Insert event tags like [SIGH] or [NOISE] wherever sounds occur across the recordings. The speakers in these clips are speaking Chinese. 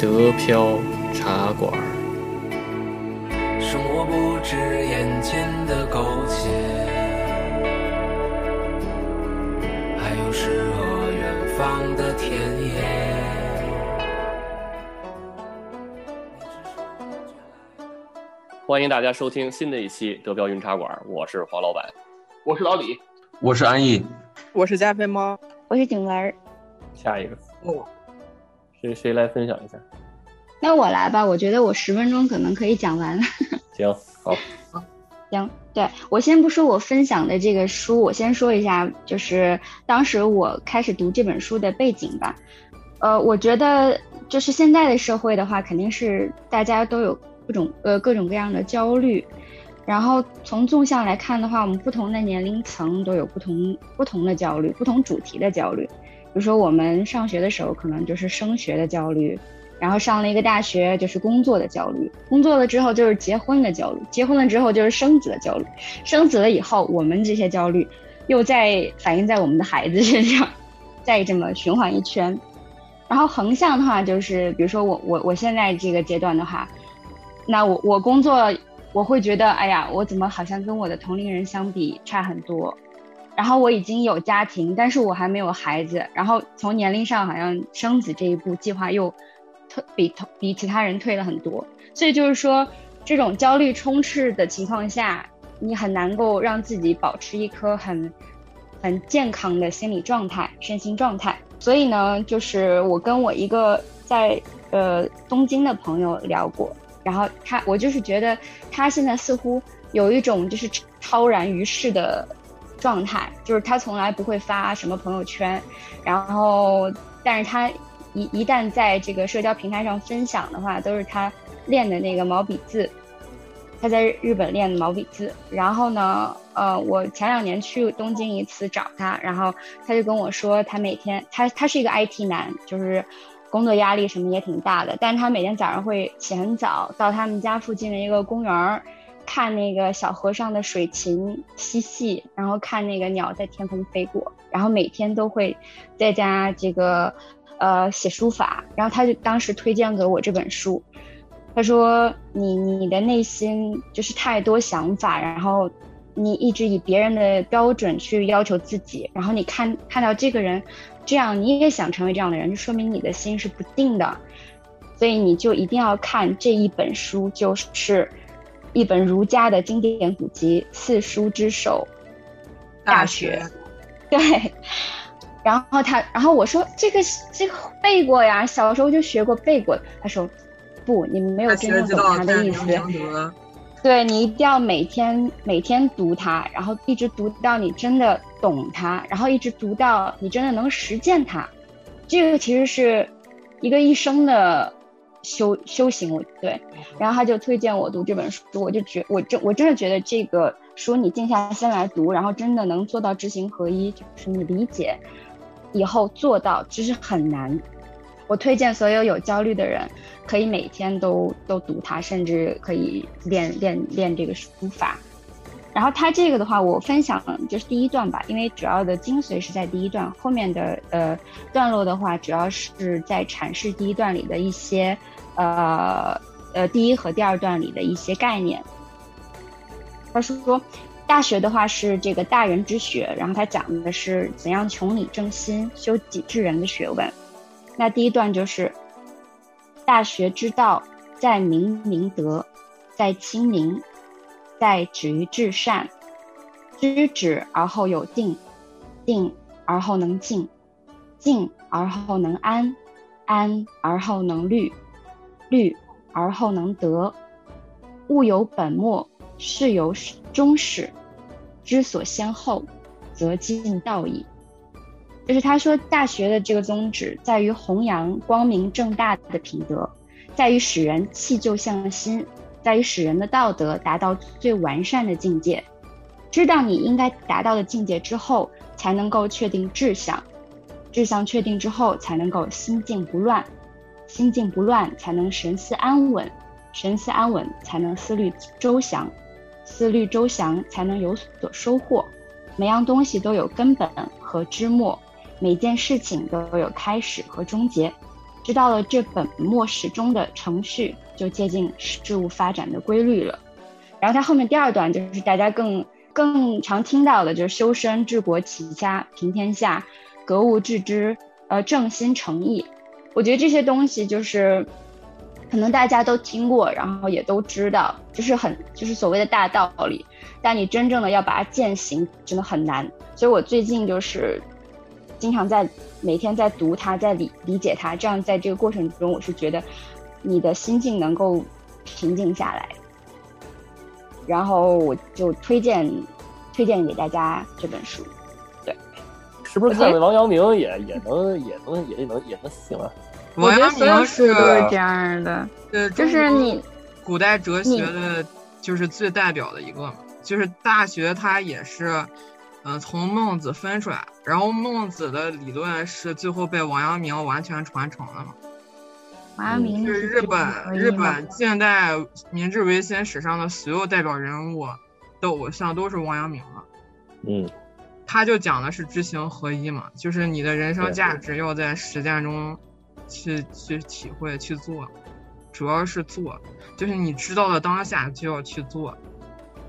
德飘茶馆。生活不止眼前的苟且，还有诗和远方的田野。欢迎大家收听新的一期德标云茶馆，我是黄老板，我是老李，我是安逸，我是加菲猫，我是景文。下一个，哦，谁谁来分享一下？那我来吧，我觉得我十分钟可能可以讲完。[LAUGHS] 行，好，好行，对我先不说我分享的这个书，我先说一下，就是当时我开始读这本书的背景吧。呃，我觉得就是现在的社会的话，肯定是大家都有各种呃各种各样的焦虑，然后从纵向来看的话，我们不同的年龄层都有不同不同的焦虑，不同主题的焦虑。比如说我们上学的时候，可能就是升学的焦虑。然后上了一个大学，就是工作的焦虑；工作了之后就是结婚的焦虑；结婚了之后就是生子的焦虑；生子了以后，我们这些焦虑又在反映在我们的孩子身上，再这么循环一圈。然后横向的话，就是比如说我我我现在这个阶段的话，那我我工作我会觉得，哎呀，我怎么好像跟我的同龄人相比差很多？然后我已经有家庭，但是我还没有孩子。然后从年龄上，好像生子这一步计划又。退比同比其他人退了很多，所以就是说，这种焦虑充斥的情况下，你很难够让自己保持一颗很很健康的心理状态、身心状态。所以呢，就是我跟我一个在呃东京的朋友聊过，然后他我就是觉得他现在似乎有一种就是超然于世的状态，就是他从来不会发什么朋友圈，然后但是他。一一旦在这个社交平台上分享的话，都是他练的那个毛笔字，他在日本练的毛笔字。然后呢，呃，我前两年去东京一次找他，然后他就跟我说，他每天他他是一个 IT 男，就是工作压力什么也挺大的，但是他每天早上会起很早，到他们家附近的一个公园儿，看那个小河上的水禽嬉戏，然后看那个鸟在天空飞过，然后每天都会在家这个。呃，写书法，然后他就当时推荐给我这本书，他说你你的内心就是太多想法，然后你一直以别人的标准去要求自己，然后你看看到这个人这样，你也想成为这样的人，就说明你的心是不定的，所以你就一定要看这一本书，就是一本儒家的经典古籍，四书之首，《大学》，对。然后他，然后我说这个这个背过呀，小时候就学过背过。他说，不，你们没有真正懂他的意思。对你一定要每天每天读它，然后一直读到你真的懂它，然后一直读到你真的能实践它。这个其实是一个一生的修修行。我对，然后他就推荐我读这本书，我就觉我真我真的觉得这个书你静下心来读，然后真的能做到知行合一，就是你理解。以后做到其实很难，我推荐所有有焦虑的人，可以每天都都读它，甚至可以练练练这个书法。然后它这个的话，我分享就是第一段吧，因为主要的精髓是在第一段，后面的呃段落的话，主要是在阐释第一段里的一些呃呃第一和第二段里的一些概念。他说。大学的话是这个大人之学，然后他讲的是怎样穷理正心、修己治人的学问。那第一段就是：大学之道，在明明德，在亲民，在止于至善。知止而后有定，定而后能静，静而后能安，安而后能虑，虑而后能得。物有本末，事有终始。知所先后，则近道矣。就是他说，大学的这个宗旨在于弘扬光明正大的品德，在于使人弃旧向新，在于使人的道德达到最完善的境界。知道你应该达到的境界之后，才能够确定志向，志向确定之后，才能够心静不乱，心静不乱才能神思安稳，神思安稳才能思虑周详。思虑周详，才能有所收获。每样东西都有根本和枝末，每件事情都有开始和终结。知道了这本末始终的程序，就接近事物发展的规律了。然后它后面第二段就是大家更更常听到的，就是修身治国齐家平天下，格物致知，呃，正心诚意。我觉得这些东西就是可能大家都听过，然后也都知道，就是很就是所谓的大道理，但你真正的要把它践行，真的很难。所以我最近就是经常在每天在读它，在理理解它，这样在这个过程中，我是觉得你的心境能够平静下来。然后我就推荐推荐给大家这本书，对，是不是看王阳明也也能也能也能也能行啊？王阳明是这样的，对，就是你古代哲学的，就是最代表的一个嘛，就是《大学》它也是，嗯，从孟子分出来，然后孟子的理论是最后被王阳明完全传承了嘛。王阳明是日本日本近代明治维新史上的所有代表人物的偶像都是王阳明嘛。嗯，他就讲的是知行合一嘛，就是你的人生价值要在实践中去去体会去做，主要是做，就是你知道了当下就要去做。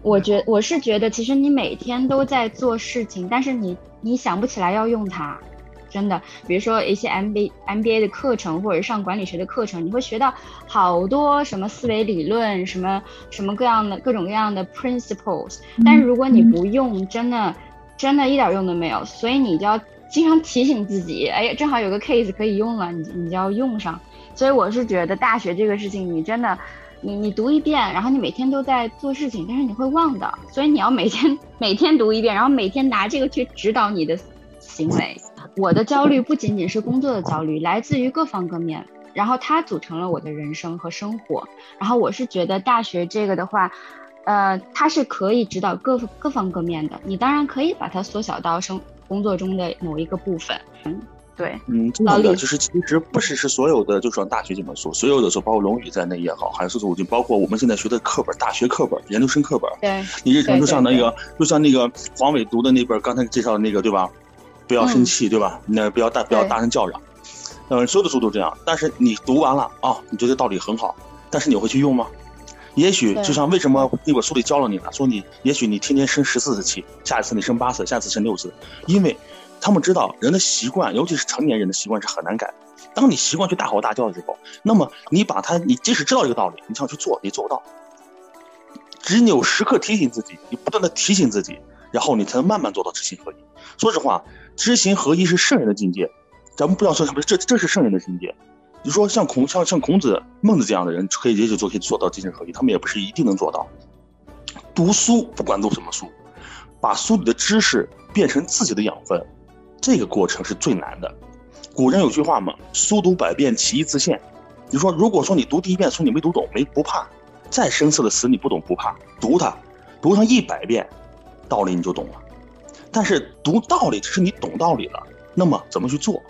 我觉我是觉得，其实你每天都在做事情，但是你你想不起来要用它。真的，比如说一些 M B M B A 的课程，或者上管理学的课程，你会学到好多什么思维理论，什么什么各样的各种各样的 principles。但是如果你不用，真的真的一点用都没有。所以你就要经常提醒自己，哎，正好有个 case 可以用了，你你就要用上。所以我是觉得大学这个事情，你真的，你你读一遍，然后你每天都在做事情，但是你会忘的。所以你要每天每天读一遍，然后每天拿这个去指导你的行为。我的焦虑不仅仅是工作的焦虑，来自于各方各面，然后它组成了我的人生和生活。然后我是觉得大学这个的话，呃，它是可以指导各各方各面的。你当然可以把它缩小到生工作中的某一个部分。嗯，对，嗯，这样的就是其实不只是所有的，就说大学这本书，所有的书，包括《论语》在内也好，还是说就包括我们现在学的课本，大学课本、研究生课本，对，你日常就像那个，就像那个黄伟读的那本刚才介绍的那个，对吧？不要生气，对吧？那不要大不要大声叫嚷，嗯，所有的书都这样。但是你读完了啊，你觉得道理很好，但是你会去用吗？也许就像为什么那本书里教了你了，说你也许你天天生十四次气，下一次你生八次，下次生六次，因为他们知道人的习惯，尤其是成年人的习惯是很难改。当你习惯去大吼大叫的时候，那么你把它，你即使知道这个道理，你想去做，你做不到。只有时刻提醒自己，你不断的提醒自己，然后你才能慢慢做到知行合一。说实话。知行合一是圣人的境界，咱们不要说什么，这这是圣人的境界。你说像孔像像孔子、孟子这样的人，可以也许就可以做到知行合一，他们也不是一定能做到。读书不管读什么书，把书里的知识变成自己的养分，这个过程是最难的。古人有句话嘛，“书读百遍，其义自现。”你说，如果说你读第一遍书你没读懂，没不怕，再深涩的词你不懂不怕，读它，读上一百遍，道理你就懂了。但是读道理只是你懂道理了，那么怎么去做，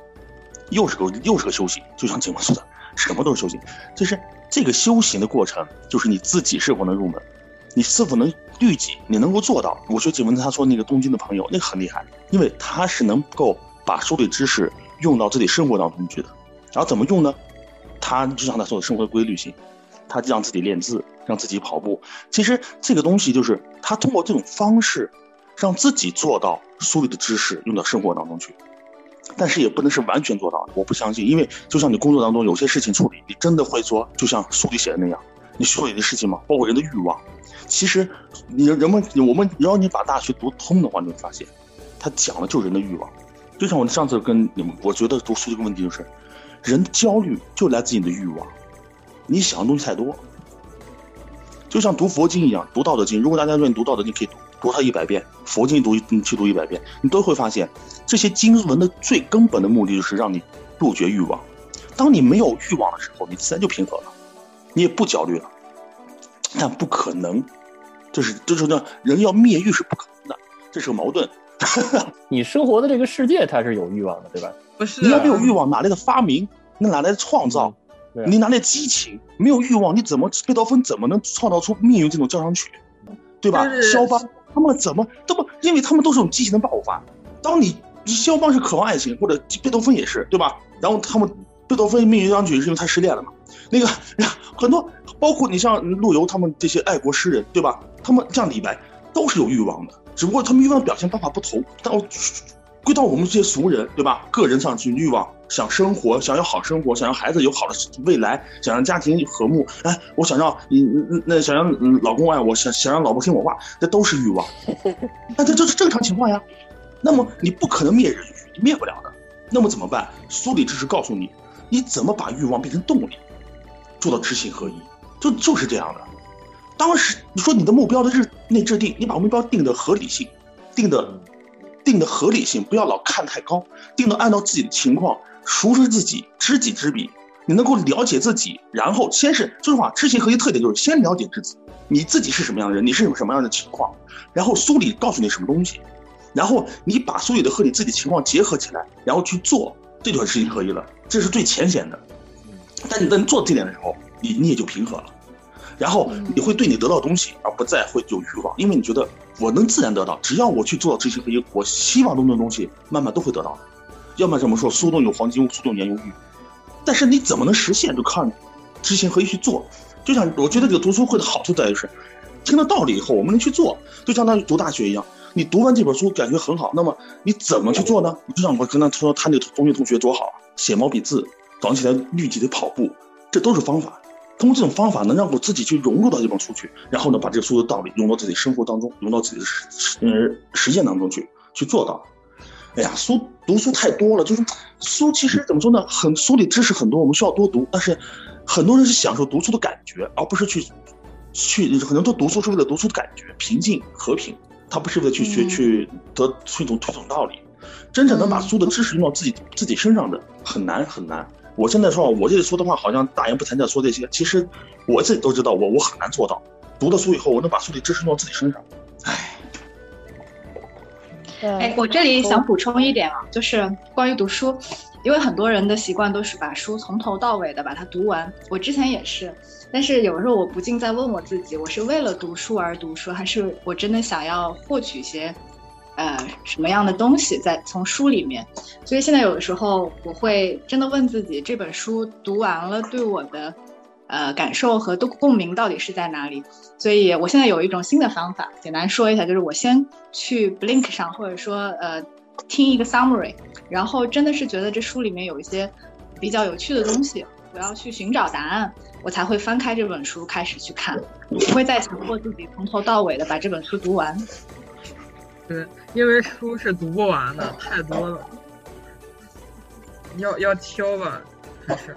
又是个又是个修行。就像景文说的，什么都是修行。就是这个修行的过程，就是你自己是否能入门，你是否能律己，你能够做到。我觉得景文他说那个东京的朋友那个很厉害，因为他是能够把书里知识用到自己生活当中去的。然后怎么用呢？他就像他说的生活规律性，他就让自己练字，让自己跑步。其实这个东西就是他通过这种方式。让自己做到书里的知识用到生活当中去，但是也不能是完全做到。我不相信，因为就像你工作当中有些事情处理，你真的会说，就像书里写的那样，你处理的事情吗？包括人的欲望，其实你人们我们，只要你把大学读通的话，你会发现，他讲的就是人的欲望。就像我上次跟你们，我觉得读书这个问题就是，人焦虑就来自你的欲望，你想的东西太多。就像读佛经一样，读道德经，如果大家愿意读道德经，可以读。读它一百遍，佛经读你去读一百遍，你都会发现，这些经文的最根本的目的就是让你杜绝欲望。当你没有欲望的时候，你自然就平和了，你也不焦虑了。但不可能，就是就是呢，人要灭欲是不可能的，这是个矛盾。[LAUGHS] 你生活的这个世界它是有欲望的，对吧？不是，你要没有欲望，哪来的发明？那哪来的创造？你拿那激情？没有欲望，你怎么贝多芬怎么能创造出命运这种交响曲？对吧？肖邦。他们怎么都不？因为他们都是有激情的爆发。当你肖邦是渴望爱情，或者贝多芬也是，对吧？然后他们贝多芬命运交响曲是因为他失恋了嘛？那个 [LAUGHS] 很多，包括你像陆游他们这些爱国诗人，对吧？他们像李白，都是有欲望的，只不过他们欲望表现方法不同。但我归到我们这些俗人，对吧？个人上去欲望，想生活，想要好生活，想让孩子有好的未来，想让家庭和睦。哎，我想让你那想让老公爱我，想想让老婆听我话，这都是欲望。那这这是正常情况呀。那么你不可能灭人欲，你灭不了的。那么怎么办？苏里知识告诉你，你怎么把欲望变成动力，做到知行合一，就就是这样的。当时你说你的目标的日内制定，你把目标定的合理性，定的。定的合理性，不要老看太高，定的按照自己的情况，熟知自己，知己知彼。你能够了解自己，然后先是这句话，知行合一特点就是先了解自己，你自己是什么样的人，你是什么样的情况，然后梳理告诉你什么东西，然后你把所有的和你自己情况结合起来，然后去做，这就是知行合一了，这是最浅显的。但你在做这点的时候，你你也就平和了。然后你会对你得到东西而不再会有欲望，因为你觉得我能自然得到，只要我去做到知行合一，我希望中的东西慢慢都会得到。要么怎么说，苏东有黄金屋，苏东年有玉。但是你怎么能实现，就靠知行合一去做。就像我觉得这个读书会的好处在于是，听了道理以后我们能去做，就相当于读大学一样。你读完这本书感觉很好，那么你怎么去做呢？就像我跟他说，他那个中学同学多好，写毛笔字，早上起来绿己的跑步，这都是方法。通过这种方法，能让我自己去融入到这本书去，然后呢，把这个书的道理融到自己生活当中，融到自己的实呃实践当中去，去做到。哎呀，书读书太多了，就是书其实怎么说呢？很书里知识很多，我们需要多读。但是很多人是享受读书的感觉，而不是去去很多都读书是为了读书的感觉，平静和平，他不是为了去学去得去懂推懂道理。真正能把书的知识用到自己自己身上的，很难很难。我现在说，我这里说的话好像大言不惭的说这些，其实我自己都知道，我我很难做到。读了书以后，我能把书里知识用到自己身上，唉。哎，我这里想补充一点啊，就是关于读书，因为很多人的习惯都是把书从头到尾的把它读完。我之前也是，但是有时候我不禁在问我自己，我是为了读书而读书，还是我真的想要获取一些？呃，什么样的东西在从书里面？所以现在有的时候我会真的问自己，这本书读完了对我的呃感受和都共鸣到底是在哪里？所以我现在有一种新的方法，简单说一下，就是我先去 Blink 上，或者说呃听一个 summary，然后真的是觉得这书里面有一些比较有趣的东西，我要去寻找答案，我才会翻开这本书开始去看，不会再强迫自己从头到尾的把这本书读完。对，因为书是读不完的，太多了，要要挑吧，还是。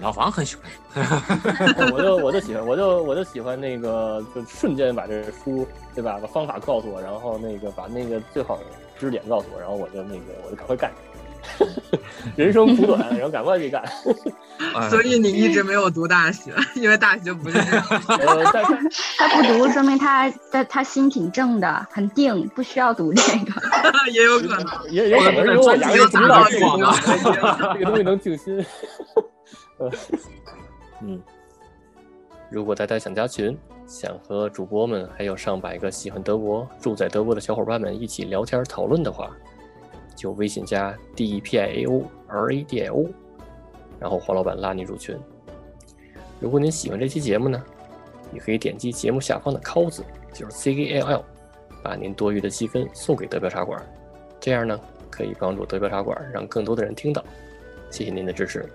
老房很喜欢，[LAUGHS] 我就我就喜欢，我就我就喜欢那个，就瞬间把这书，对吧？把方法告诉我，然后那个把那个最好的知识点告诉我，然后我就那个我就赶快干。[LAUGHS] 人生苦短，然后赶快去干。[LAUGHS] 所以你一直没有读大学，因为大学不是这样。[LAUGHS] 他不读，说明他他他心挺正的，很定，不需要读这个。也有可能，也有可能是我压根不知道这个这个东西能静心。嗯，如果大家想加群，想和主播们还有上百个喜欢德国、住在德国的小伙伴们一起聊天讨论的话。就微信加 D E P I A O R A D I O，然后黄老板拉你入群。如果您喜欢这期节目呢，也可以点击节目下方的 “call” 字，就是 C A L L，把您多余的积分送给德标茶馆，这样呢可以帮助德标茶馆让更多的人听到。谢谢您的支持。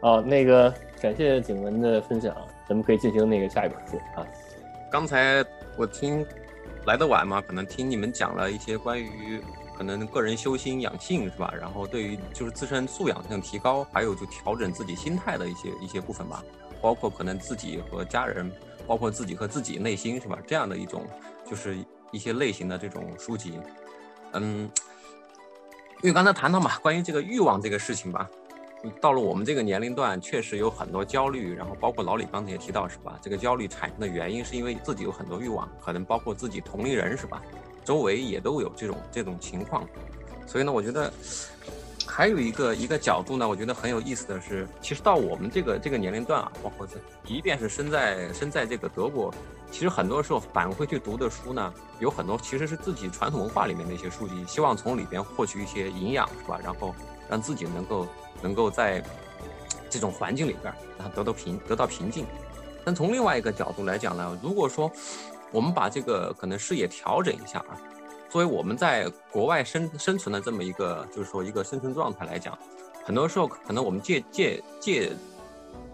哦，那个感谢景文的分享，咱们可以进行那个下一本书啊。刚才我听来的晚嘛，可能听你们讲了一些关于。可能个人修心养性是吧？然后对于就是自身素养性提高，还有就调整自己心态的一些一些部分吧，包括可能自己和家人，包括自己和自己内心是吧？这样的一种就是一些类型的这种书籍，嗯，因为刚才谈到嘛，关于这个欲望这个事情吧，到了我们这个年龄段，确实有很多焦虑，然后包括老李刚才也提到是吧？这个焦虑产生的原因是因为自己有很多欲望，可能包括自己同龄人是吧？周围也都有这种这种情况，所以呢，我觉得还有一个一个角度呢，我觉得很有意思的是，其实到我们这个这个年龄段啊，包括这，即便是身在身在这个德国，其实很多时候返回去读的书呢，有很多其实是自己传统文化里面的一些书籍，希望从里边获取一些营养，是吧？然后让自己能够能够在这种环境里边，然后得到平得到平静。但从另外一个角度来讲呢，如果说我们把这个可能视野调整一下啊。作为我们在国外生生存的这么一个，就是说一个生存状态来讲，很多时候可能我们借借借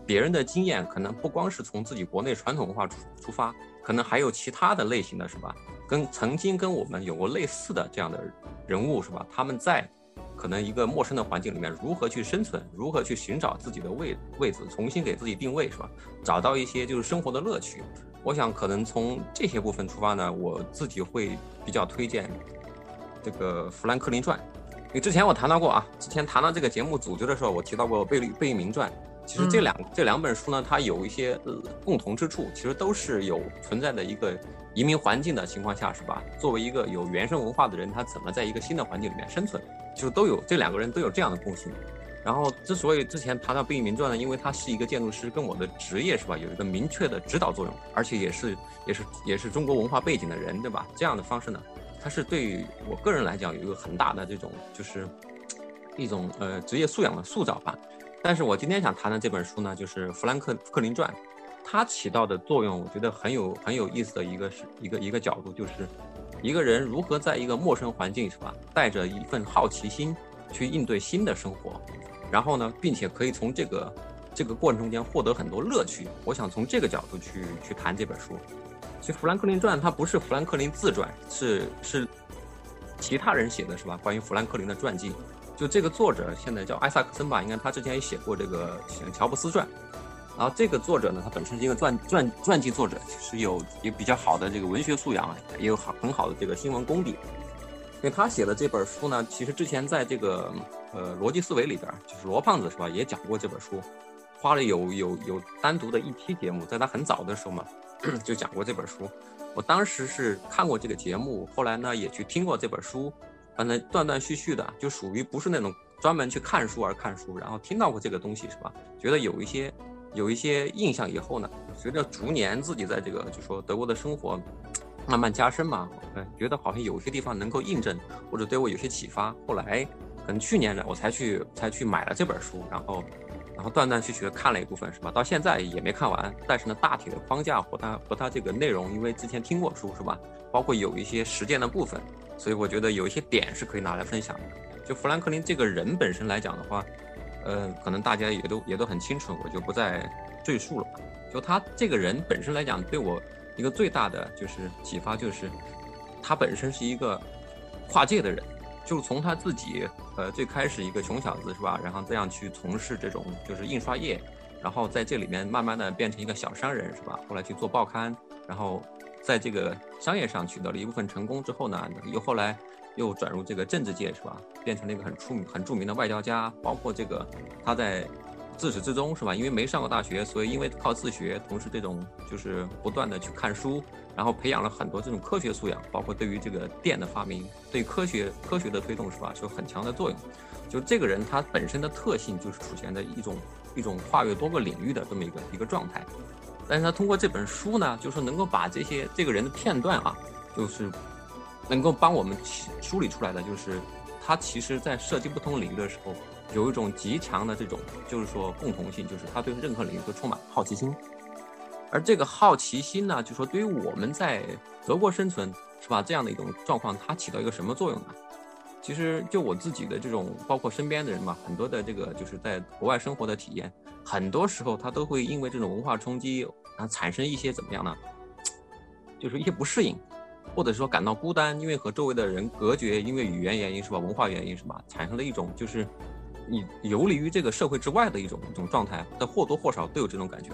别人的经验，可能不光是从自己国内传统文化出出发，可能还有其他的类型的是吧？跟曾经跟我们有过类似的这样的人物是吧？他们在可能一个陌生的环境里面如何去生存，如何去寻找自己的位位置，重新给自己定位是吧？找到一些就是生活的乐趣。我想，可能从这些部分出发呢，我自己会比较推荐这个《富兰克林传》，因为之前我谈到过啊，之前谈到这个节目组织的时候，我提到过《贝利贝聿铭传》。其实这两这两本书呢，它有一些呃共同之处，其实都是有存在的一个移民环境的情况下，是吧？作为一个有原生文化的人，他怎么在一个新的环境里面生存，就是都有这两个人都有这样的共性。然后，之所以之前谈到《贝聿铭传》呢，因为他是一个建筑师，跟我的职业是吧，有一个明确的指导作用，而且也是也是也是中国文化背景的人，对吧？这样的方式呢，它是对我个人来讲有一个很大的这种就是一种呃职业素养的塑造吧。但是我今天想谈的这本书呢，就是《弗兰克克林传》，它起到的作用，我觉得很有很有意思的一个是一个一个角度，就是一个人如何在一个陌生环境是吧，带着一份好奇心去应对新的生活。然后呢，并且可以从这个这个过程中间获得很多乐趣。我想从这个角度去去谈这本书。其实《富兰克林传》它不是富兰克林自传，是是其他人写的是吧？关于富兰克林的传记。就这个作者现在叫艾萨克森吧，应该他之前也写过这个《乔布斯传》。然后这个作者呢，他本身是一个传传传记作者，其实有有比较好的这个文学素养，也有好很好的这个新闻功底。因为他写的这本书呢，其实之前在这个。呃，逻辑思维里边，就是罗胖子是吧，也讲过这本书，花了有有有单独的一期节目，在他很早的时候嘛，[CLEARS THROAT] 就讲过这本书。我当时是看过这个节目，后来呢也去听过这本书，反正断断续续的，就属于不是那种专门去看书而看书，然后听到过这个东西是吧？觉得有一些有一些印象以后呢，随着逐年自己在这个就说德国的生活慢慢加深嘛，嗯，觉得好像有些地方能够印证或者对我有些启发，后来。可能去年呢，我才去才去买了这本书，然后，然后断断续续的看了一部分，是吧？到现在也没看完，但是呢，大体的框架和它和它这个内容，因为之前听过书，是吧？包括有一些实践的部分，所以我觉得有一些点是可以拿来分享的。就富兰克林这个人本身来讲的话，呃，可能大家也都也都很清楚，我就不再赘述了。就他这个人本身来讲，对我一个最大的就是启发，就是他本身是一个跨界的人。就从他自己，呃，最开始一个穷小子是吧，然后这样去从事这种就是印刷业，然后在这里面慢慢的变成一个小商人是吧？后来去做报刊，然后在这个商业上取得了一部分成功之后呢，又后来又转入这个政治界是吧？变成了一个很出名、很著名的外交家，包括这个他在。自始至终是吧？因为没上过大学，所以因为靠自学，同时这种就是不断的去看书，然后培养了很多这种科学素养，包括对于这个电的发明，对科学科学的推动是吧，有很强的作用。就这个人他本身的特性就是出现的一种一种跨越多个领域的这么一个一个状态。但是他通过这本书呢，就是能够把这些这个人的片段啊，就是能够帮我们梳理出来的，就是他其实在涉及不同领域的时候。有一种极强的这种，就是说共同性，就是他对任何领域都充满好奇心。而这个好奇心呢，就说对于我们在德国生存，是吧？这样的一种状况，它起到一个什么作用呢？其实就我自己的这种，包括身边的人嘛，很多的这个就是在国外生活的体验，很多时候他都会因为这种文化冲击，然后产生一些怎么样呢？[TSK] 就是一些不适应，或者说感到孤单，因为和周围的人隔绝，因为语言原因是吧？文化原因是吧？产生了一种就是。你游离于这个社会之外的一种一种状态，但或多或少都有这种感觉。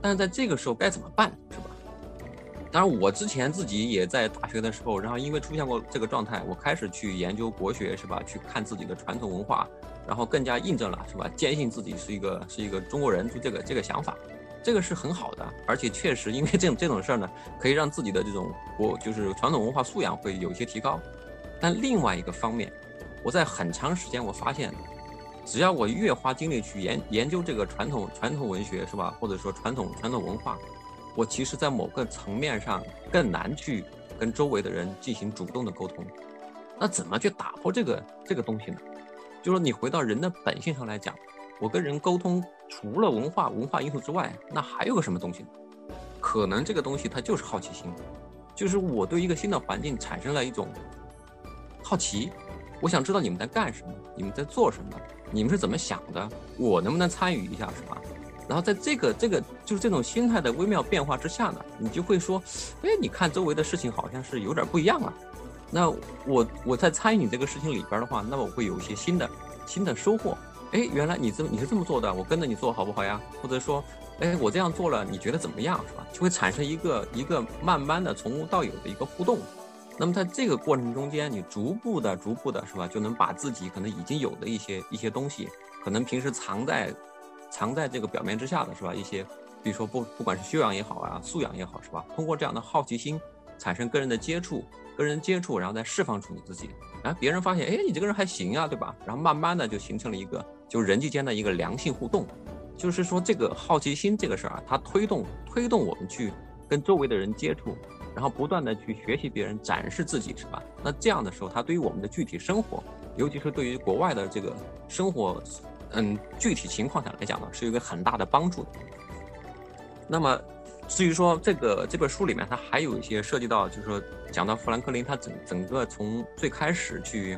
但是在这个时候该怎么办，是吧？当然，我之前自己也在大学的时候，然后因为出现过这个状态，我开始去研究国学，是吧？去看自己的传统文化，然后更加印证了，是吧？坚信自己是一个是一个中国人，就这个这个想法，这个是很好的，而且确实因为这种这种事儿呢，可以让自己的这种国就是传统文化素养会有一些提高。但另外一个方面。我在很长时间我发现，只要我越花精力去研研究这个传统传统文学是吧，或者说传统传统文化，我其实在某个层面上更难去跟周围的人进行主动的沟通。那怎么去打破这个这个东西呢？就说你回到人的本性上来讲，我跟人沟通，除了文化文化因素之外，那还有个什么东西呢？可能这个东西它就是好奇心，就是我对一个新的环境产生了一种好奇，我想知道你们在干什么，你们在做什么，你们是怎么想的，我能不能参与一下，是吧？然后在这个这个就是这种心态的微妙变化之下呢，你就会说，哎，你看周围的事情好像是有点不一样啊。那我我在参与你这个事情里边的话，那么我会有一些新的新的收获。哎，原来你这你是这么做的，我跟着你做好不好呀？或者说，哎，我这样做了，你觉得怎么样，是吧？就会产生一个一个慢慢的从无到有的一个互动。那么在这个过程中间，你逐步的、逐步的，是吧？就能把自己可能已经有的一些一些东西，可能平时藏在藏在这个表面之下的是吧？一些，比如说不不管是修养也好啊，素养也好，是吧？通过这样的好奇心，产生跟人的接触。跟人接触，然后再释放出你自己，然后别人发现，哎，你这个人还行啊，对吧？然后慢慢的就形成了一个，就人际间的一个良性互动。就是说，这个好奇心这个事儿啊，它推动推动我们去跟周围的人接触，然后不断的去学习别人，展示自己，是吧？那这样的时候，它对于我们的具体生活，尤其是对于国外的这个生活，嗯，具体情况下来讲呢，是一个很大的帮助的。那么。至于说这个这本书里面，它还有一些涉及到，就是说讲到富兰克林他整整个从最开始去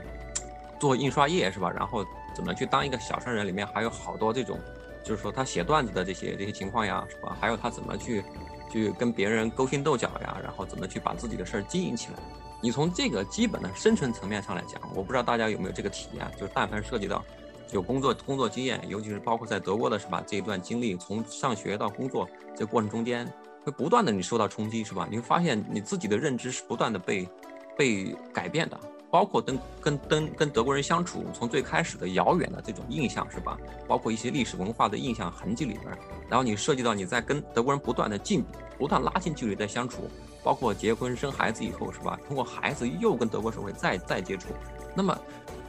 做印刷业是吧？然后怎么去当一个小商人，里面还有好多这种，就是说他写段子的这些这些情况呀，是吧？还有他怎么去去跟别人勾心斗角呀，然后怎么去把自己的事儿经营起来。你从这个基本的生存层面上来讲，我不知道大家有没有这个体验，就是但凡涉及到有工作工作经验，尤其是包括在德国的是吧？这一段经历，从上学到工作这过程中间。会不断的你受到冲击是吧？你会发现你自己的认知是不断的被被改变的，包括跟跟跟跟德国人相处，从最开始的遥远的这种印象是吧？包括一些历史文化的印象痕迹里边，然后你涉及到你在跟德国人不断的近不断拉近距离在相处，包括结婚生孩子以后是吧？通过孩子又跟德国社会再再接触，那么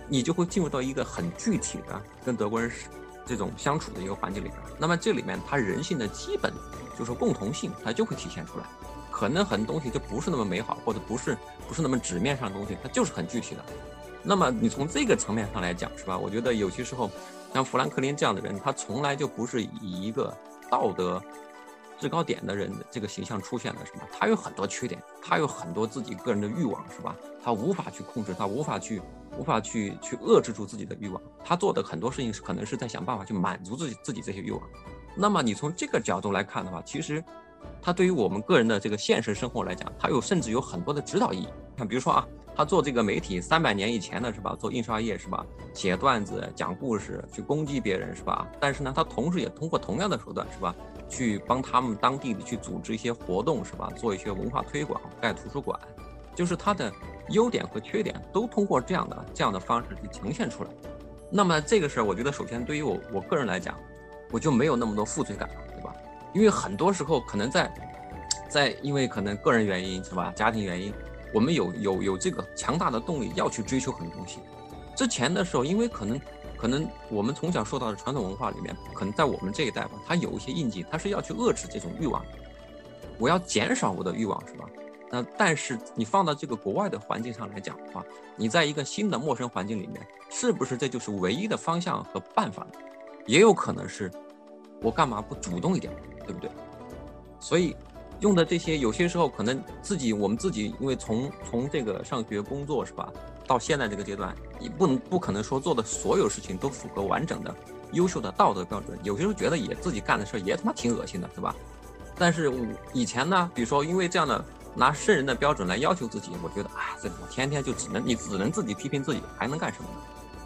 你就会进入到一个很具体的跟德国人这种相处的一个环境里边。那么这里面它人性的基本。就是共同性，它就会体现出来。可能很多东西就不是那么美好，或者不是不是那么纸面上的东西，它就是很具体的。那么你从这个层面上来讲，是吧？我觉得有些时候，像富兰克林这样的人，他从来就不是以一个道德制高点的人这个形象出现的，是吧？他有很多缺点，他有很多自己个人的欲望，是吧？他无法去控制，他无法去无法去去遏制住自己的欲望。他做的很多事情是可能是在想办法去满足自己自己这些欲望。那么你从这个角度来看的话，其实，它对于我们个人的这个现实生活来讲，它有甚至有很多的指导意义。像比如说啊，他做这个媒体三百年以前的是吧？做印刷业是吧？写段子、讲故事，去攻击别人是吧？但是呢，他同时也通过同样的手段是吧？去帮他们当地的去组织一些活动是吧？做一些文化推广，盖图书馆，就是他的优点和缺点都通过这样的这样的方式去呈现出来。那么这个事儿，我觉得首先对于我我个人来讲。我就没有那么多负罪感了，因为很多时候可能在，在因为可能个人原因是吧，家庭原因，我们有有有这个强大的动力要去追求很多东西。之前的时候，因为可能可能我们从小受到的传统文化里面，可能在我们这一代吧，它有一些印记，它是要去遏制这种欲望，我要减少我的欲望，是吧？那但是你放到这个国外的环境上来讲的话，你在一个新的陌生环境里面，是不是这就是唯一的方向和办法呢？也有可能是，我干嘛不主动一点，对不对？所以用的这些，有些时候可能自己我们自己，因为从从这个上学工作是吧，到现在这个阶段，你不能不可能说做的所有事情都符合完整的、优秀的道德标准。有些时候觉得也自己干的事儿也他妈挺恶心的，是吧？但是以前呢，比如说因为这样的拿圣人的标准来要求自己，我觉得啊，这我天天就只能你只能自己批评自己，还能干什么呢？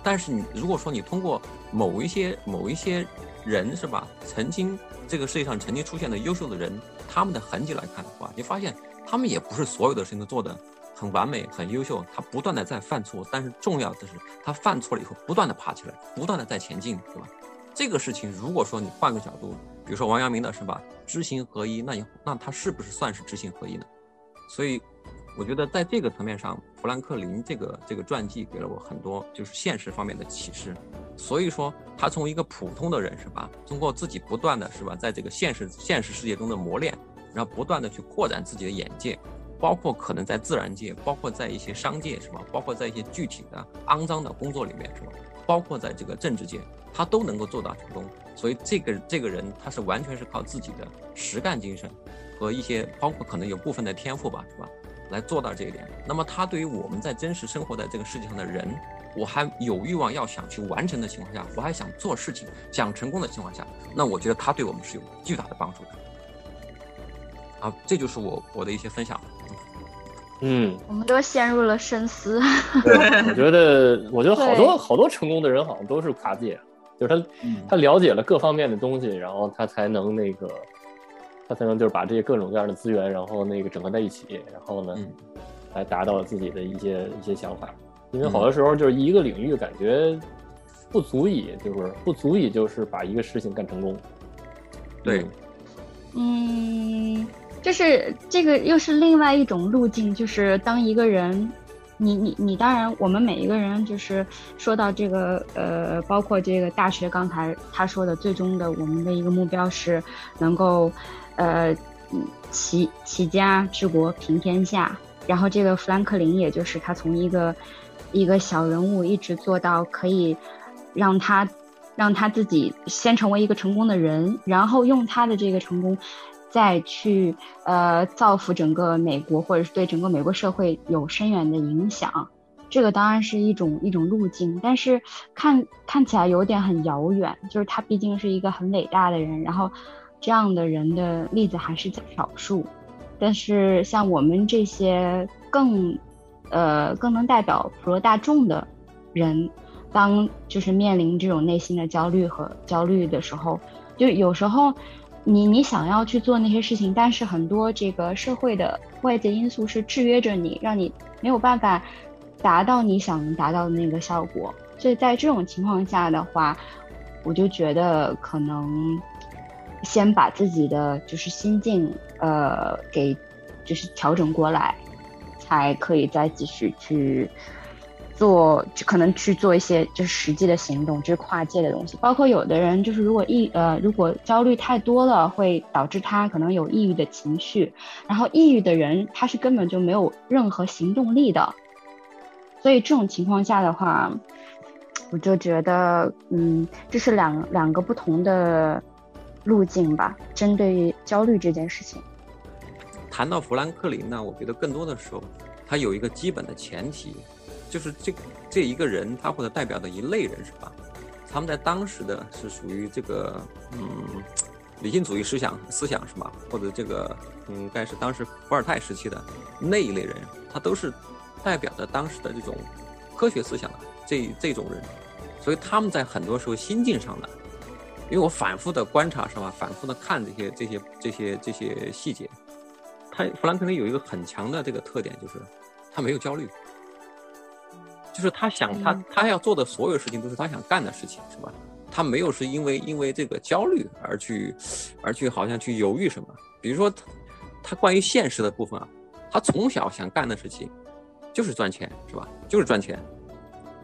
但是你如果说你通过某一些某一些人是吧，曾经这个世界上曾经出现的优秀的人，他们的痕迹来看的话，你发现他们也不是所有的事情都做得很完美、很优秀，他不断的在犯错，但是重要的是他犯错了以后不断的爬起来，不断的在前进，对吧？这个事情如果说你换个角度，比如说王阳明的是吧，知行合一，那你那他是不是算是知行合一呢？所以我觉得在这个层面上，富兰克林这个这个传记给了我很多就是现实方面的启示。所以说，他从一个普通的人是吧，通过自己不断的是吧，在这个现实现实世界中的磨练，然后不断的去扩展自己的眼界，包括可能在自然界，包括在一些商界是吧，包括在一些具体的肮脏的工作里面是吧，包括在这个政治界，他都能够做到成功。所以这个这个人他是完全是靠自己的实干精神和一些包括可能有部分的天赋吧，是吧？来做到这一点，那么他对于我们在真实生活在这个世界上的人，我还有欲望要想去完成的情况下，我还想做事情、想成功的情况下，那我觉得他对我们是有巨大的帮助的。啊，这就是我我的一些分享。嗯，我们都陷入了深思。我觉得，我觉得好多好多成功的人好像都是跨界，就是他他了解了各方面的东西，然后他才能那个。他才能就是把这些各种各样的资源，然后那个整合在一起，然后呢，来达到自己的一些一些想法。因为好多时候就是一个领域感觉不足以，就是不足以就是把一个事情干成功。对，嗯，就是这个又是另外一种路径，就是当一个人，你你你，当然我们每一个人就是说到这个呃，包括这个大学刚才他说的，最终的我们的一个目标是能够。呃，齐齐家治国平天下，然后这个富兰克林，也就是他从一个一个小人物一直做到可以让他让他自己先成为一个成功的人，然后用他的这个成功再去呃造福整个美国，或者是对整个美国社会有深远的影响。这个当然是一种一种路径，但是看看起来有点很遥远，就是他毕竟是一个很伟大的人，然后。这样的人的例子还是在少数，但是像我们这些更，呃，更能代表普罗大众的人，当就是面临这种内心的焦虑和焦虑的时候，就有时候，你你想要去做那些事情，但是很多这个社会的外界因素是制约着你，让你没有办法达到你想达到的那个效果。所以在这种情况下的话，我就觉得可能。先把自己的就是心境，呃，给就是调整过来，才可以再继续去做，就可能去做一些就是实际的行动，就是跨界的东西。包括有的人就是如果抑呃如果焦虑太多了，会导致他可能有抑郁的情绪，然后抑郁的人他是根本就没有任何行动力的。所以这种情况下的话，我就觉得，嗯，这是两两个不同的。路径吧，针对于焦虑这件事情。谈到富兰克林呢，我觉得更多的时候，他有一个基本的前提，就是这这一个人，他或者代表的一类人是吧？他们在当时的是属于这个嗯理性主义思想思想是吧？或者这个应该是当时伏尔泰时期的那一类人，他都是代表着当时的这种科学思想的这这种人，所以他们在很多时候心境上呢。因为我反复的观察是吧，反复的看这些这些这些这些细节，他弗兰克林有一个很强的这个特点，就是他没有焦虑，就是他想他他要做的所有事情都是他想干的事情，是吧？他没有是因为因为这个焦虑而去而去好像去犹豫什么。比如说他他关于现实的部分啊，他从小想干的事情就是赚钱，是吧？就是赚钱。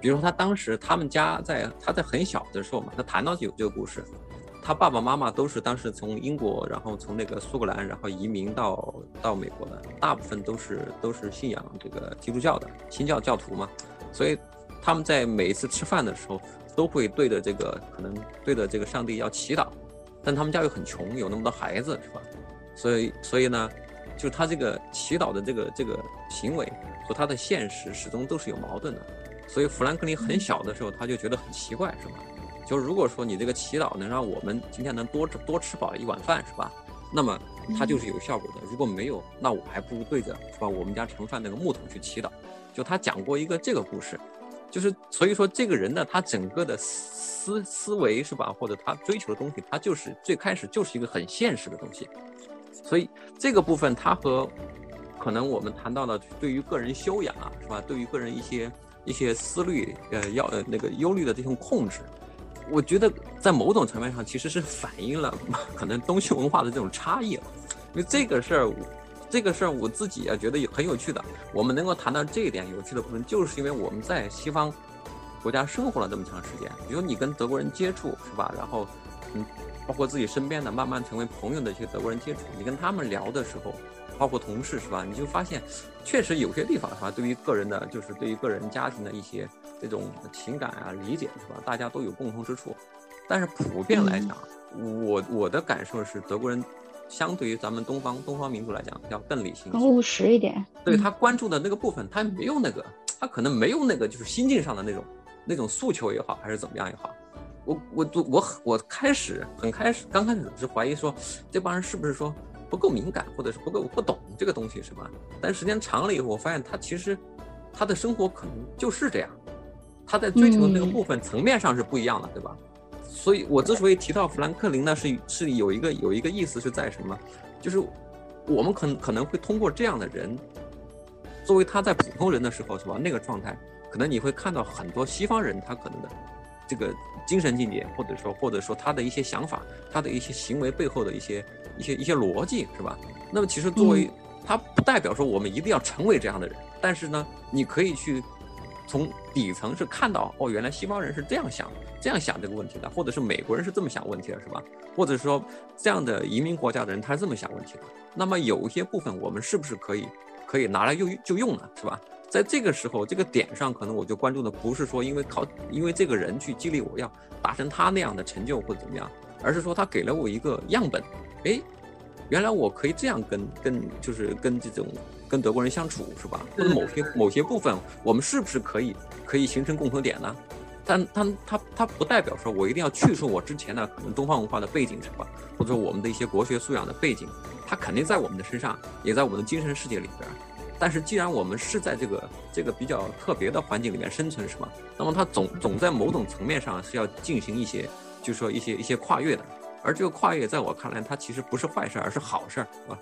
比如说，他当时他们家在他在很小的时候嘛，他谈到有这个故事，他爸爸妈妈都是当时从英国，然后从那个苏格兰，然后移民到到美国的，大部分都是都是信仰这个基督教的新教教徒嘛，所以他们在每一次吃饭的时候，都会对着这个可能对着这个上帝要祈祷，但他们家又很穷，有那么多孩子是吧？所以所以呢，就他这个祈祷的这个这个行为和他的现实始终都是有矛盾的。所以富兰克林很小的时候，他就觉得很奇怪，是吧？就如果说你这个祈祷能让我们今天能多多吃饱一碗饭，是吧？那么它就是有效果的。如果没有，那我还不如对着是吧？我们家盛饭那个木桶去祈祷。就他讲过一个这个故事，就是所以说这个人呢，他整个的思思维是吧？或者他追求的东西，他就是最开始就是一个很现实的东西。所以这个部分，他和可能我们谈到的对于个人修养啊，是吧？对于个人一些。一些思虑，呃，要呃那个忧虑的这种控制，我觉得在某种层面上其实是反映了可能东西文化的这种差异。因为这个事儿，这个事儿我自己啊觉得有很有趣的。我们能够谈到这一点有趣的部分，就是因为我们在西方国家生活了这么长时间。比如你跟德国人接触是吧？然后嗯，包括自己身边的慢慢成为朋友的一些德国人接触，你跟他们聊的时候，包括同事是吧？你就发现，确实有些地方是吧？对于个人的，就是对于个人家庭的一些这种情感啊、理解是吧？大家都有共同之处。但是普遍来讲，我我的感受是，德国人相对于咱们东方东方民族来讲，要更理性、更务实一点。对他关注的那个部分，他没有那个，他可能没有那个，就是心境上的那种那种诉求也好，还是怎么样也好。我我我我我开始很开始刚开始是怀疑说，这帮人是不是说不够敏感，或者是不够不懂这个东西是吧？但时间长了以后，我发现他其实他的生活可能就是这样，他在追求的那个部分层面上是不一样的，对吧？所以，我之所以提到富兰克林呢，是是有一个有一个意思是在什么？就是我们可能可能会通过这样的人，作为他在普通人的时候，是吧？那个状态，可能你会看到很多西方人他可能的这个精神境界，或者说或者说他的一些想法，他的一些行为背后的一些一些一些逻辑，是吧？那么其实作为它不代表说我们一定要成为这样的人，但是呢，你可以去从底层是看到哦，原来西方人是这样想的。这样想这个问题的，或者是美国人是这么想问题的，是吧？或者说这样的移民国家的人他是这么想问题的。那么有一些部分我们是不是可以可以拿来用就用呢，是吧？在这个时候这个点上，可能我就关注的不是说因为靠因为这个人去激励我要达成他那样的成就或者怎么样，而是说他给了我一个样本，哎，原来我可以这样跟跟就是跟这种跟德国人相处，是吧？或者某些某些部分我们是不是可以可以形成共同点呢？但他他他不代表说我一定要去除我之前的可能东方文化的背景是吧？或者说我们的一些国学素养的背景，它肯定在我们的身上，也在我们的精神世界里边。但是既然我们是在这个这个比较特别的环境里面生存是吧？那么它总总在某种层面上是要进行一些，就是说一些一些跨越的。而这个跨越在我看来，它其实不是坏事，而是好事，是吧？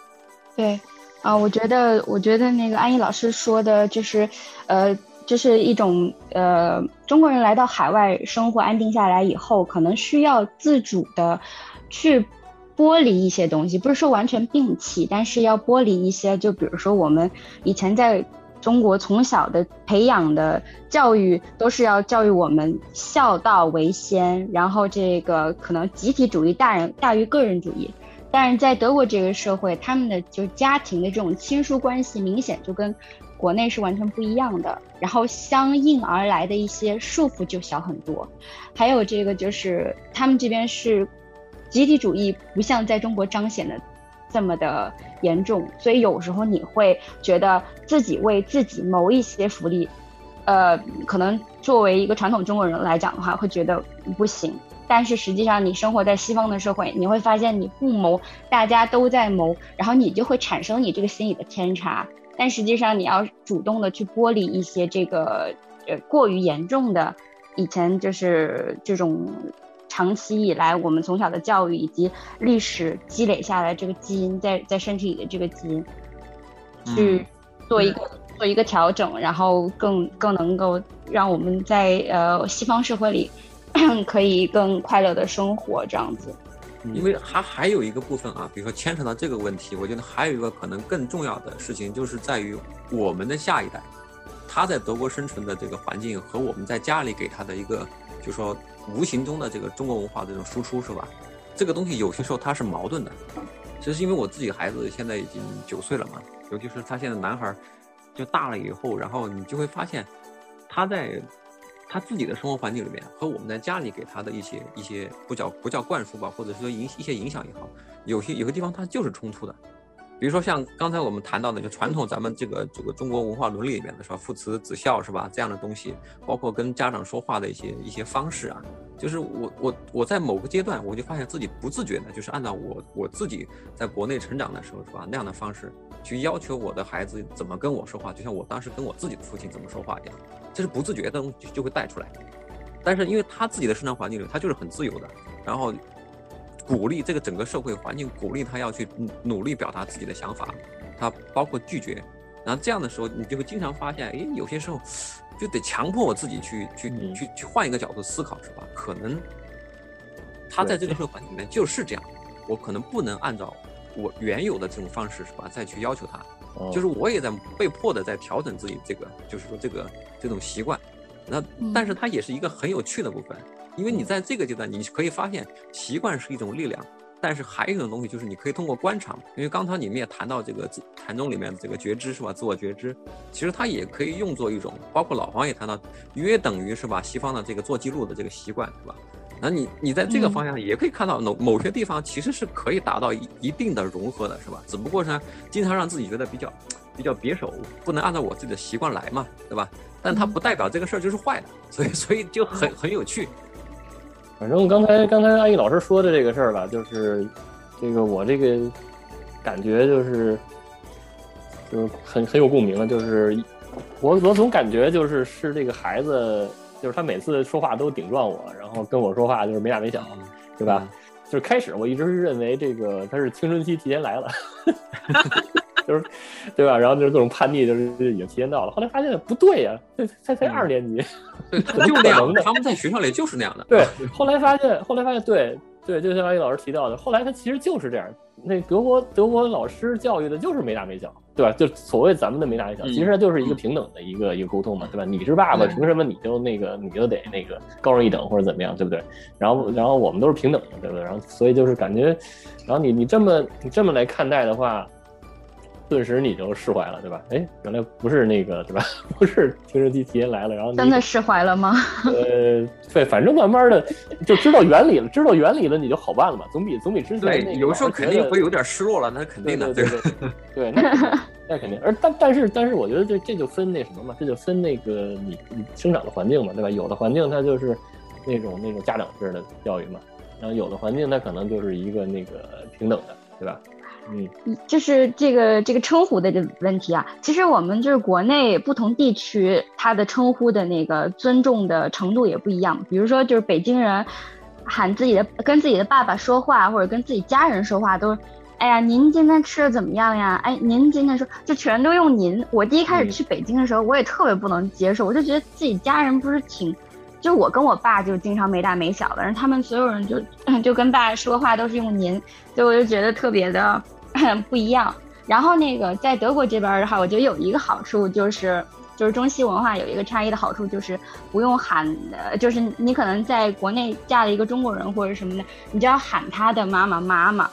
[LAUGHS] 对，啊，我觉得我觉得那个安逸老师说的就是，呃。这是一种呃，中国人来到海外生活安定下来以后，可能需要自主的去剥离一些东西，不是说完全摒弃，但是要剥离一些。就比如说我们以前在中国从小的培养的教育，都是要教育我们孝道为先，然后这个可能集体主义大人大于个人主义。但是在德国这个社会，他们的就家庭的这种亲疏关系明显就跟。国内是完全不一样的，然后相应而来的一些束缚就小很多。还有这个就是他们这边是集体主义，不像在中国彰显的这么的严重，所以有时候你会觉得自己为自己谋一些福利，呃，可能作为一个传统中国人来讲的话，会觉得不行。但是实际上你生活在西方的社会，你会发现你不谋，大家都在谋，然后你就会产生你这个心理的偏差。但实际上，你要主动的去剥离一些这个呃过于严重的，以前就是这种长期以来我们从小的教育以及历史积累下来这个基因在在身体里的这个基因，去做一个做一个调整，然后更更能够让我们在呃西方社会里 [CLEARS THROAT] 可以更快乐的生活这样子。因为还还有一个部分啊，比如说牵扯到这个问题，我觉得还有一个可能更重要的事情，就是在于我们的下一代，他在德国生存的这个环境和我们在家里给他的一个，就说无形中的这个中国文化的这种输出，是吧？这个东西有些时候它是矛盾的。其实因为我自己孩子现在已经九岁了嘛，尤其是他现在男孩就大了以后，然后你就会发现他在。他自己的生活环境里面和我们在家里给他的一些一些不叫不叫灌输吧，或者说影一些影响也好，有些有些地方它就是冲突的。比如说像刚才我们谈到的，就传统咱们这个这个中国文化伦理里面的是吧，父慈子孝是吧，这样的东西，包括跟家长说话的一些一些方式啊，就是我我我在某个阶段我就发现自己不自觉的，就是按照我我自己在国内成长的时候是吧？那样的方式去要求我的孩子怎么跟我说话，就像我当时跟我自己的父亲怎么说话一样。这是不自觉的东西就会带出来，但是因为他自己的生长环境里，他就是很自由的，然后鼓励这个整个社会环境鼓励他要去努力表达自己的想法，他包括拒绝，然后这样的时候，你就会经常发现，哎，有些时候就得强迫我自己去去去去换一个角度思考，是吧？可能他在这个社会环境里面就是这样，我可能不能按照我原有的这种方式是吧，再去要求他，哦。就是我也在被迫的在调整自己这个，就是说这个这种习惯。那但是它也是一个很有趣的部分，因为你在这个阶段，你可以发现习惯是一种力量，但是还有一种东西就是你可以通过观察，因为刚才你们也谈到这个自禅宗里面的这个觉知是吧，自我觉知，其实它也可以用作一种，包括老黄也谈到，约等于是吧，西方的这个做记录的这个习惯是吧？那你你在这个方向也可以看到某某些地方其实是可以达到一一定的融合的，是吧？只不过呢经常让自己觉得比较比较别手，不能按照我自己的习惯来嘛，对吧？但它不代表这个事儿就是坏的，所以所以就很很有趣。反正刚才刚才阿姨老师说的这个事儿吧，就是这个我这个感觉就是就是很很有共鸣的，就是我我总感觉就是是这个孩子，就是他每次说话都顶撞我，然后跟我说话就是没大没小，对吧？就是开始我一直是认为这个他是青春期提前来了，[LAUGHS] 就是对吧？然后就是各种叛逆，就是已经提前到了。后来发现不对呀、这才才二年级，就那样可能呢？他们在学校里就是那样的。对，后来发现，后来发现，对对，就像安逸老师提到的，后来他其实就是这样。那德国德国老师教育的就是没大没小，对吧？就所谓咱们的没大没小，嗯其实它就是一个平等的一个一个沟通嘛，对吧？你是爸爸，凭什么你就那个你就得那个高人一等或者怎么样，对不对？然后然后我们都是平等的，对不对？然后所以就是感觉，然后你你这么你这么来看待的话。顿时你就释怀了，对吧？哎，原来不是那个，对吧？[LAUGHS] 不是青春期提前来了，然后你真的释怀了吗？[LAUGHS] 呃，对，反正慢慢的就知道原理了，知道原理了你就好办了嘛，总比总比之前有时候肯定会有点失落了，那肯定的，对对 [LAUGHS] 对对对，那肯定那肯定。而但但是但是，我觉得这这就分那什么嘛，这就分那个你你生长的环境嘛，对吧？有的环境它就是那种那种家长式的教育嘛，然后有的环境它可能就是一个那个平等的，对吧？嗯，就是这个这个称呼的这个问题啊，其实我们就是国内不同地区，它的称呼的那个尊重的程度也不一样。比如说，就是北京人喊自己的跟自己的爸爸说话，或者跟自己家人说话，都是哎呀，您今天吃的怎么样呀？哎，您今天说，就全都用您。我第一开始去北京的时候，我也特别不能接受，我就觉得自己家人不是挺。就我跟我爸就经常没大没小的，然后他们所有人就 [CLEARS THROAT] 就跟爸说话都是用您，所以我就觉得特别的 [CLEARS THROAT] 不一样。然后那个在德国这边的话，我觉得有一个好处就是，就是中西文化有一个差异的好处就是不用喊的，就是你可能在国内嫁了一个中国人或者什么的，你就要喊他的妈妈妈妈。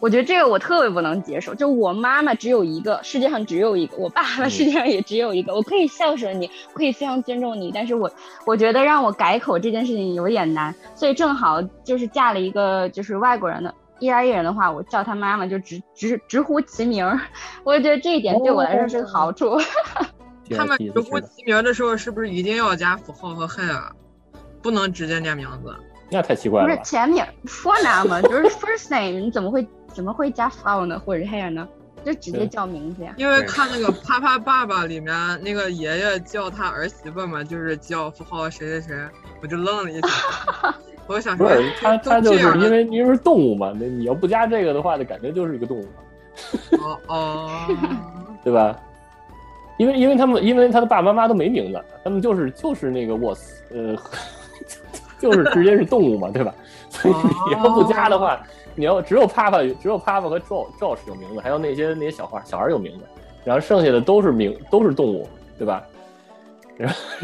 我觉得这个我特别不能接受，就我妈妈只有一个，世界上只有一个，我爸爸世界上也只有一个。我可以孝顺你，我可以非常尊重你，但是我我觉得让我改口这件事情有点难，所以正好就是嫁了一个就是外国人的意大利人的话，我叫他妈妈就直直直呼其名儿，我觉得这一点对我来说是个好处。[LAUGHS] 他们直呼其名的时候，是不是一定要加符号和 he 啊？不能直接念名字？那太奇怪了不是前名说哪嘛，就是 first name，你怎么会怎么会加 Frau 呢，或者 Herr 呢？就直接叫名字呀。因为看那个 [LAUGHS]《啪啪爸爸》里面，那个爷爷叫他儿媳妇嘛，就是叫符号谁谁谁，我就愣了一下。[LAUGHS] 我想说，不是他他就是因为因为是动物嘛，那你要不加这个的话，那感觉就是一个动物。哦哦，[LAUGHS] 对吧？因为因为他们因为他的爸爸妈妈都没名字，他们就是就是那个 was，呃，就是直接是动物嘛，对吧？所以你要不加的话，你要只有 Papa 只有 Papa 和 Jo Josh 有名字，还有那些那些小孩小孩有名字，然后剩下的都是名都是动物，对吧？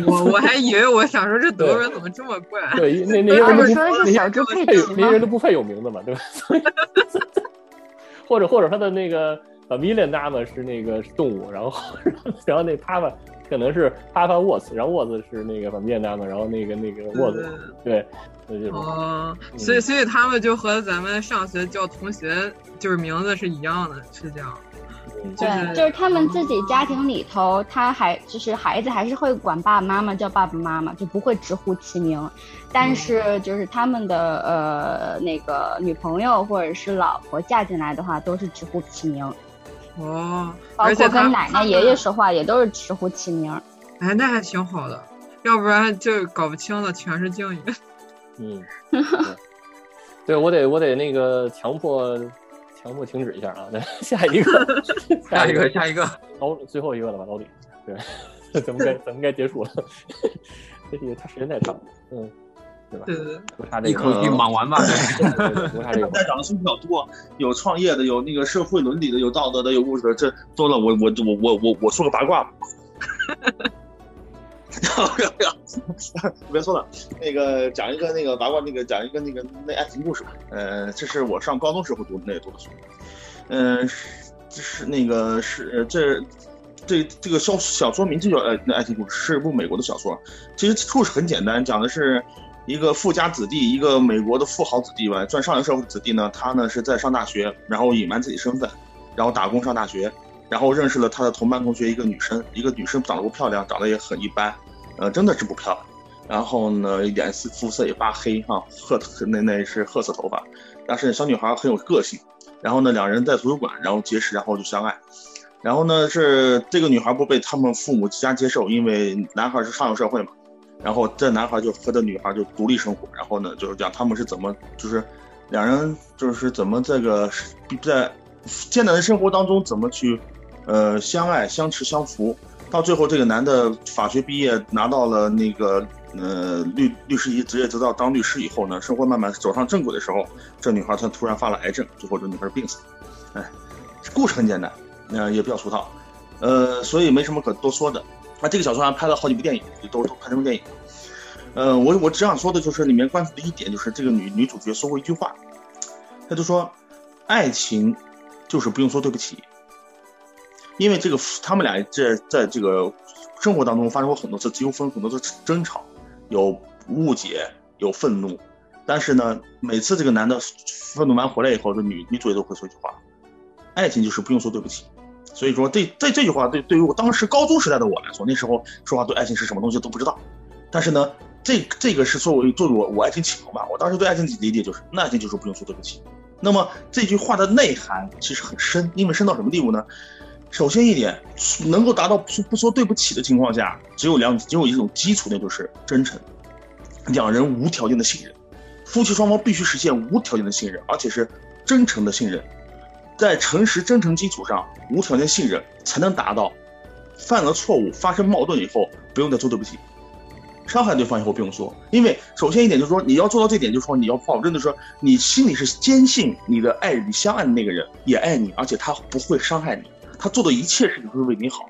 我我还以为我想说这德国人怎么这么怪？对，那那些人都说的是小猪佩奇那些人都不配有名字嘛，对吧？[LAUGHS] 所以或者或者他的那个 Familia Name 是那个动物，然后 [LAUGHS] 然后那 Papa 可能是 Papa Was，然后 Was 是那个 Familia Name，然后那个那个 Was，对，那就是哦，所以所以他们就和咱们上学叫同学就是名字是一样的，是这样。对，就是他们自己家庭里头，他还就是孩子还是会管爸爸妈妈叫爸爸妈妈，就不会直呼其名。但是就是他们的呃那个女朋友或者是老婆嫁进来的话，都是直呼其名。哦，而且跟奶奶爷爷说话也都是直呼其名。哎，那还挺好的，要不然就搞不清了，全是敬语。[LAUGHS] 嗯，对我得我得那个强迫。强迫停止一下啊！[LAUGHS] 下一个，下一个，下一个，老最后一个了吧？老李，对，[LAUGHS] 咱们该咱们该结束了。这个他时间太长了，嗯。对吧？对对对，读他这个一口气忙完吧。对对对读他这个 [LAUGHS] 家长的书比较多，有创业的，有那个社会伦理的，有道德的，有故事的，这多了。我我我我我我说个八卦吧。[LAUGHS] 别说了，那个讲一个那个八卦，那个讲一个那个那爱情故事吧。呃，这是我上高中时候读的那个读的书。嗯、这是那个是这这这个小小说名字叫《爱爱情故事》，是一部美国的小说。其实故事很简单，讲的是一个富家子弟，一个美国的富豪子弟吧，算上流社会子弟呢，他呢是在上大学，然后隐瞒自己身份，然后打工上大学，然后认识了他的同班同学一个女生，一个女生长得不漂亮，长得也很一般，呃，真的是不漂亮。然后呢，脸色肤色也发黑哈，褐那那是褐色头发，但是小女孩很有个性。然后呢，两人在图书馆，然后结识，然后就相爱。然后呢，是这个女孩不被他们父母家接受，因为男孩是上流社会嘛。然后这男孩就和这女孩就独立生活。然后呢，就是讲他们是怎么，就是两人就是怎么这个在艰难的生活当中怎么去，呃，相爱、相持、相扶。到最后，这个男的法学毕业，拿到了那个呃律律师一职业执照，当律师以后呢，生活慢慢走上正轨的时候，这女孩她突然发了癌症，最后这女孩病死。哎，故事很简单，呃，也比较俗套，呃，所以没什么可多说的。那这个小说还拍了好几部电影，就都都拍成电影。呃，我我只想说的就是里面关注的一点，就是这个女女主角说过一句话，她就说，爱情就是不用说对不起。因为这个他们俩在在这个生活当中发生过很多次纠纷，很多次争吵，有误解，有愤怒，但是呢，每次这个男的愤怒完回来以后，这女女主角都会说一句话：爱情就是不用说对不起。所以说，这这这句话对对于我当时高中时代的我来说，那时候说话对爱情是什么东西都不知道。但是呢，这这个是作为作为我我爱情启蒙吧，我当时对爱情的理解就是，那爱情就是不用说对不起。那么这句话的内涵其实很深，因为深到什么地步呢？首先一点，能够达到不不说对不起的情况下，只有两只有一种基础，那就是真诚，两人无条件的信任，夫妻双方必须实现无条件的信任，而且是真诚的信任，在诚实真诚基础上，无条件信任才能达到，犯了错误发生矛盾以后不用再说对不起，伤害对方以后不用说，因为首先一点就是说你要做到这点，就是说你要保证的说你心里是坚信你的爱人，你相爱的那个人也爱你，而且他不会伤害你。他做的一切事情都是为你好，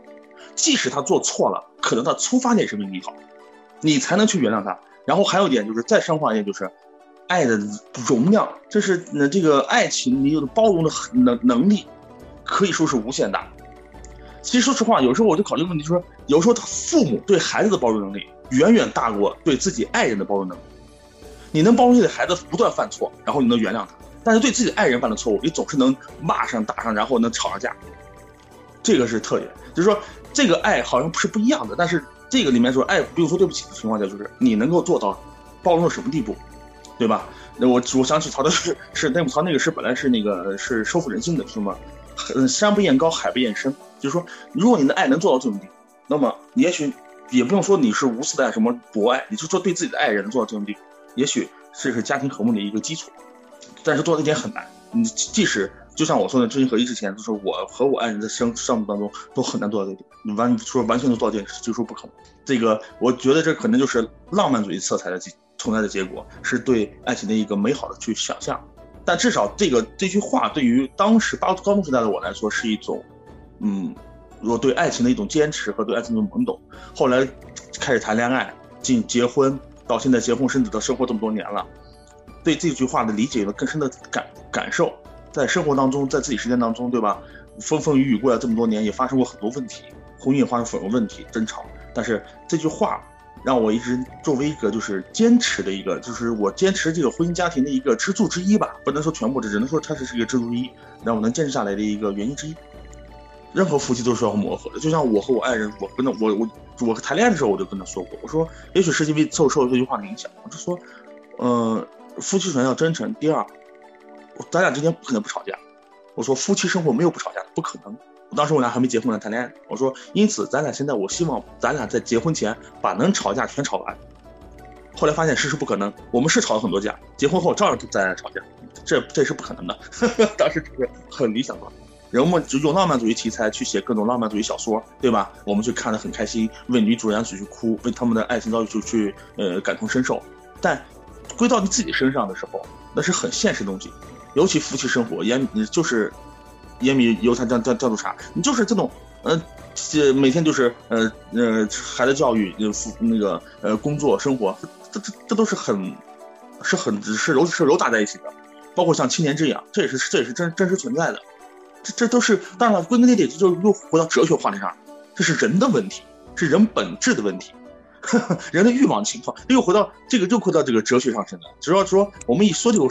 即使他做错了，可能他出发点是为你好，你才能去原谅他。然后还有一点就是再深化一点，就是爱的容量，这是那这个爱情你有的包容的能能力，可以说是无限大。其实说实话，有时候我就考虑问题，就是说有时候他父母对孩子的包容能力远远大过对自己爱人的包容能力。你能包容自己的孩子不断犯错，然后你能原谅他，但是对自己爱人犯的错误，你总是能骂上打上，然后能吵上架。这个是特点，就是说这个爱好像不是不一样的，但是这个里面说爱不用说对不起的情况下，就是你能够做到包容到什么地步，对吧？那我我想起曹操是是那曹那个诗本来是那个是收复人心的，是吗，嗯，山不厌高，海不厌深，就是说如果你的爱能做到这种地步，那么也许也不用说你是无私的爱什么博爱，你就说对自己的爱人能做到这种地步，也许这是家庭和睦的一个基础，但是做到这点很难，你即使。就像我说的，知行合一之前，就是我和我爱人在生生活当中都很难做到这一点。你完说完全能做到这点，就说不可能。这个我觉得这可能就是浪漫主义色彩的存在的结果，是对爱情的一个美好的去想象。但至少这个这句话对于当时高高中时代的我来说，是一种，嗯，我对爱情的一种坚持和对爱情的懵懂。后来开始谈恋爱，进结婚，到现在结婚生子的生活这么多年了，对这句话的理解有了更深的感感受。在生活当中，在自己时间当中，对吧？风风雨雨过了这么多年，也发生过很多问题，婚姻也发生很多问题，争吵。但是这句话让我一直作为一个就是坚持的一个，就是我坚持这个婚姻家庭的一个支柱之一吧，不能说全部，只能说它是是一个支柱一，让我能坚持下来的一个原因之一。任何夫妻都是要磨合的，就像我和我爱人，我跟他，我我我谈恋爱的时候我就跟他说过，我说也许是因为受受这句话的影响，我就说，呃，夫妻首先要真诚，第二。咱俩之间不可能不吵架，我说夫妻生活没有不吵架的，不可能。当时我俩还没结婚呢，谈恋爱。我说，因此咱俩现在，我希望咱俩在结婚前把能吵架全吵完。后来发现事实不可能，我们是吵了很多架，结婚后照样咱俩吵架，这这是不可能的。[LAUGHS] 当时只是很理想化，人们就用浪漫主义题材去写各种浪漫主义小说，对吧？我们去看得很开心，为女主人去哭，为他们的爱情遭遇就去呃感同身受。但归到你自己身上的时候，那是很现实的东西。尤其夫妻生活，盐就是也米油盐酱酱酱醋茶，你就是这种呃，这每天就是呃呃孩子教育，呃夫那个呃工作生活，这这这都是很是很是揉是揉打在一起的。包括像青年之痒，这也是这也是真真实存在的。这这都是当然了，归根结底就又回到哲学话题上，这是人的问题，是人本质的问题。[LAUGHS] 人的欲望情况，又回到这个，又回到这个哲学上身了。只要说我们一说这个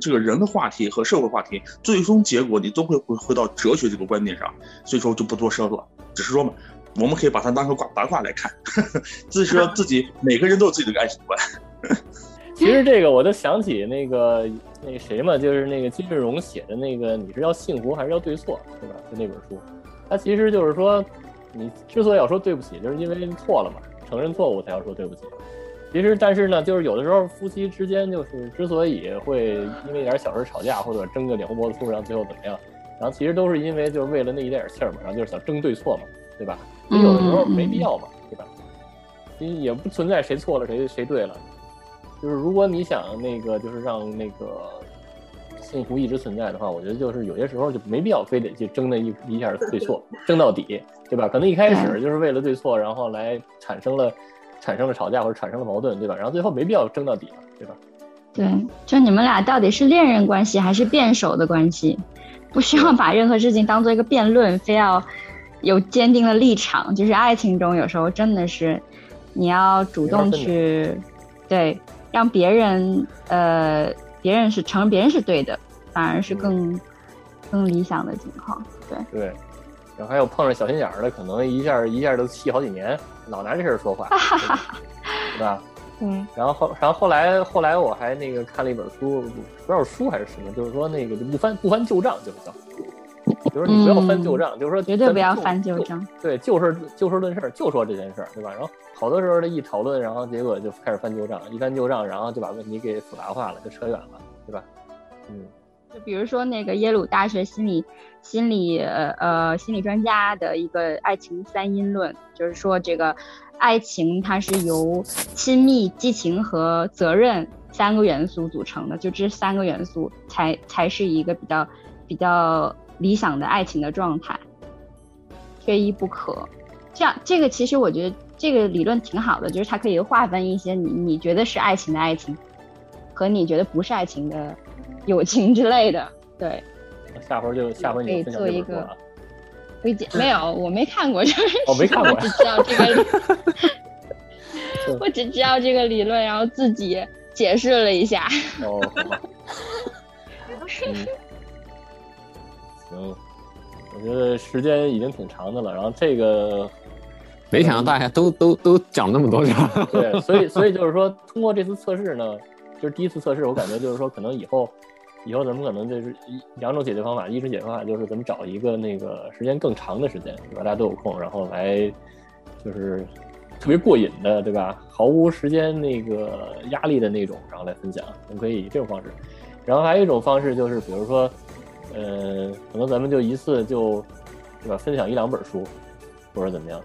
这个人的话题和社会话题，最终结果你都会回回到哲学这个观点上。所以说就不多说了，只是说嘛，我们可以把它当成卦八卦来看。[LAUGHS] 自说自己每个人都有自己的爱情观。其实这个我就想起那个那谁嘛，就是那个金志荣写的那个，你是要幸福还是要对错，对吧？就那本书，他其实就是说，你之所以要说对不起，就是因为错了嘛。承认错误才要说对不起。其实，但是呢，就是有的时候夫妻之间就是之所以会因为一点小事吵架，或者争个脸红脖子粗，然后最后怎么样，然后其实都是因为就是为了那一点点气儿嘛，然后就是想争对错嘛，对吧？有的时候没必要嘛，对吧？也不存在谁错了谁谁对了。就是如果你想那个就是让那个幸福一直存在的话，我觉得就是有些时候就没必要非得去争那一一下对错，争到底。对吧？可能一开始就是为了对错，然后来产生了产生了吵架或者产生了矛盾，对吧？然后最后没必要争到底了，对吧？对，就你们俩到底是恋人关系还是辩手的关系？不需要把任何事情当做一个辩论，非要有坚定的立场。就是爱情中有时候真的是你要主动去对让别人呃别人是承认别人是对的，反而是更更理想的情况。对对。然后还有碰上小心眼儿的，可能一下一下都气好几年，老拿这事儿说话，对吧？[LAUGHS] 嗯。然后后，然后后来后来我还那个看了一本书，不知道是书还是什么，就是说那个就不翻不翻旧账，就是叫，就是你不要翻旧账，就是说绝对不要翻旧账。对，就事就事论事，就说这件事儿，对吧？然后好多时候的一讨论，然后结果就开始翻旧账，一翻旧账，然后就把问题给复杂化了，就扯远了，对吧？嗯。就比如说那个耶鲁大学心理心理呃呃心理专家的一个爱情三因论，就是说这个爱情它是由亲密、激情和责任三个元素组成的，就这三个元素才才是一个比较比较理想的爱情的状态，缺一不可。这样这个其实我觉得这个理论挺好的，就是它可以划分一些你你觉得是爱情的爱情，和你觉得不是爱情的。[LAUGHS] 友情之类的，对。下回就下回你可以做一个推荐。没有，我没看过，就是我没看过，只知道这个。[LAUGHS] 我只知道这个理论，然后自己解释了一下。哦。[LAUGHS] 行，我觉得时间已经挺长的了，然后这个没想到大家都都都讲那么多，对，所以所以就是说，通过这次测试呢，就是第一次测试，我感觉就是说，可能以后。以后咱们可能就是一两种解决方法，一种解决方法就是咱们找一个那个时间更长的时间，对吧？大家都有空，然后来就是特别过瘾的，对吧？毫无时间那个压力的那种，然后来分享，我们可以以这种方式。然后还有一种方式就是，比如说，呃，可能咱们就一次就，对吧？分享一两本书，或者怎么样？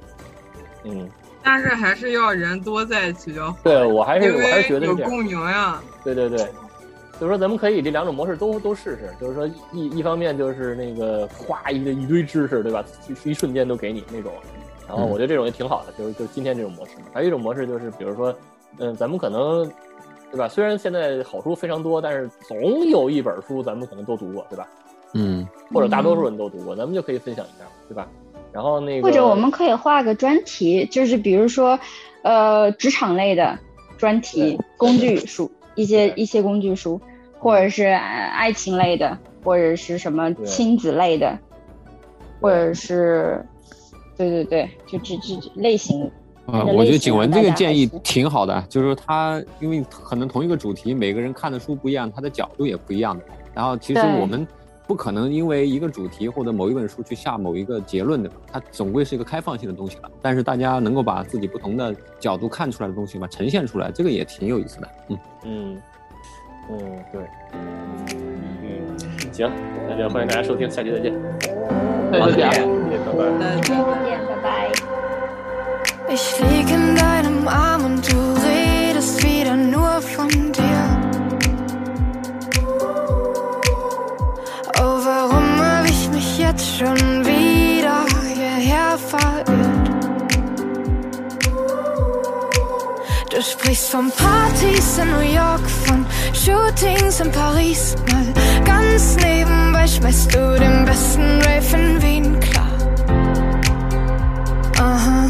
嗯。但是还是要人多在一起就好。对我还是我还是觉得有共鸣呀。对对对。就是说，咱们可以这两种模式都都试试。就是说，一一方面就是那个哗一个一堆知识，对吧？一瞬间都给你那种。然后我觉得这种也挺好的，就是就是今天这种模式。还有一种模式就是，比如说，嗯，咱们可能，对吧？虽然现在好书非常多，但是总有一本书咱们可能都读过，对吧？嗯。或者大多数人都读过，咱们就可以分享一下，对吧？然后那个。或者我们可以画个专题，就是比如说，呃，职场类的专题工 [LAUGHS] 具书。一些一些工具书，或者是爱情类的，或者是什么亲子类的，或者是，对对对，就这这类型。啊，我觉得景文这个建议挺好的，就是说他因为可能同一个主题，每个人看的书不一样，他的角度也不一样的。然后其实我们。不可能因为一个主题或者某一本书去下某一个结论的，它总归是一个开放性的东西了。但是大家能够把自己不同的角度看出来的东西嘛呈现出来，这个也挺有意思的。嗯嗯嗯，对。嗯，行，那就欢迎大家收听，下期再见。再见，再见，拜拜。Ich lieg in deinem Arm und du redest wieder nur von dir. Oh, warum hab ich mich jetzt schon wieder hierher verirrt? Sprichst von Partys in New York, von Shootings in Paris. Mal ganz nebenbei schmeißt du den besten Rave in Wien klar. Aha,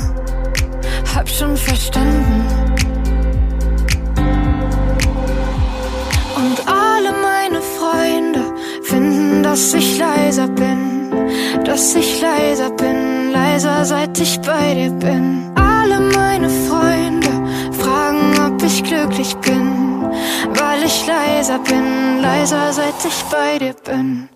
hab schon verstanden. Und alle meine Freunde finden, dass ich leiser bin, dass ich leiser bin, leiser seit ich bei dir bin. Alle meine Freunde ich glücklich bin, weil ich leiser bin, leiser seit ich bei dir bin.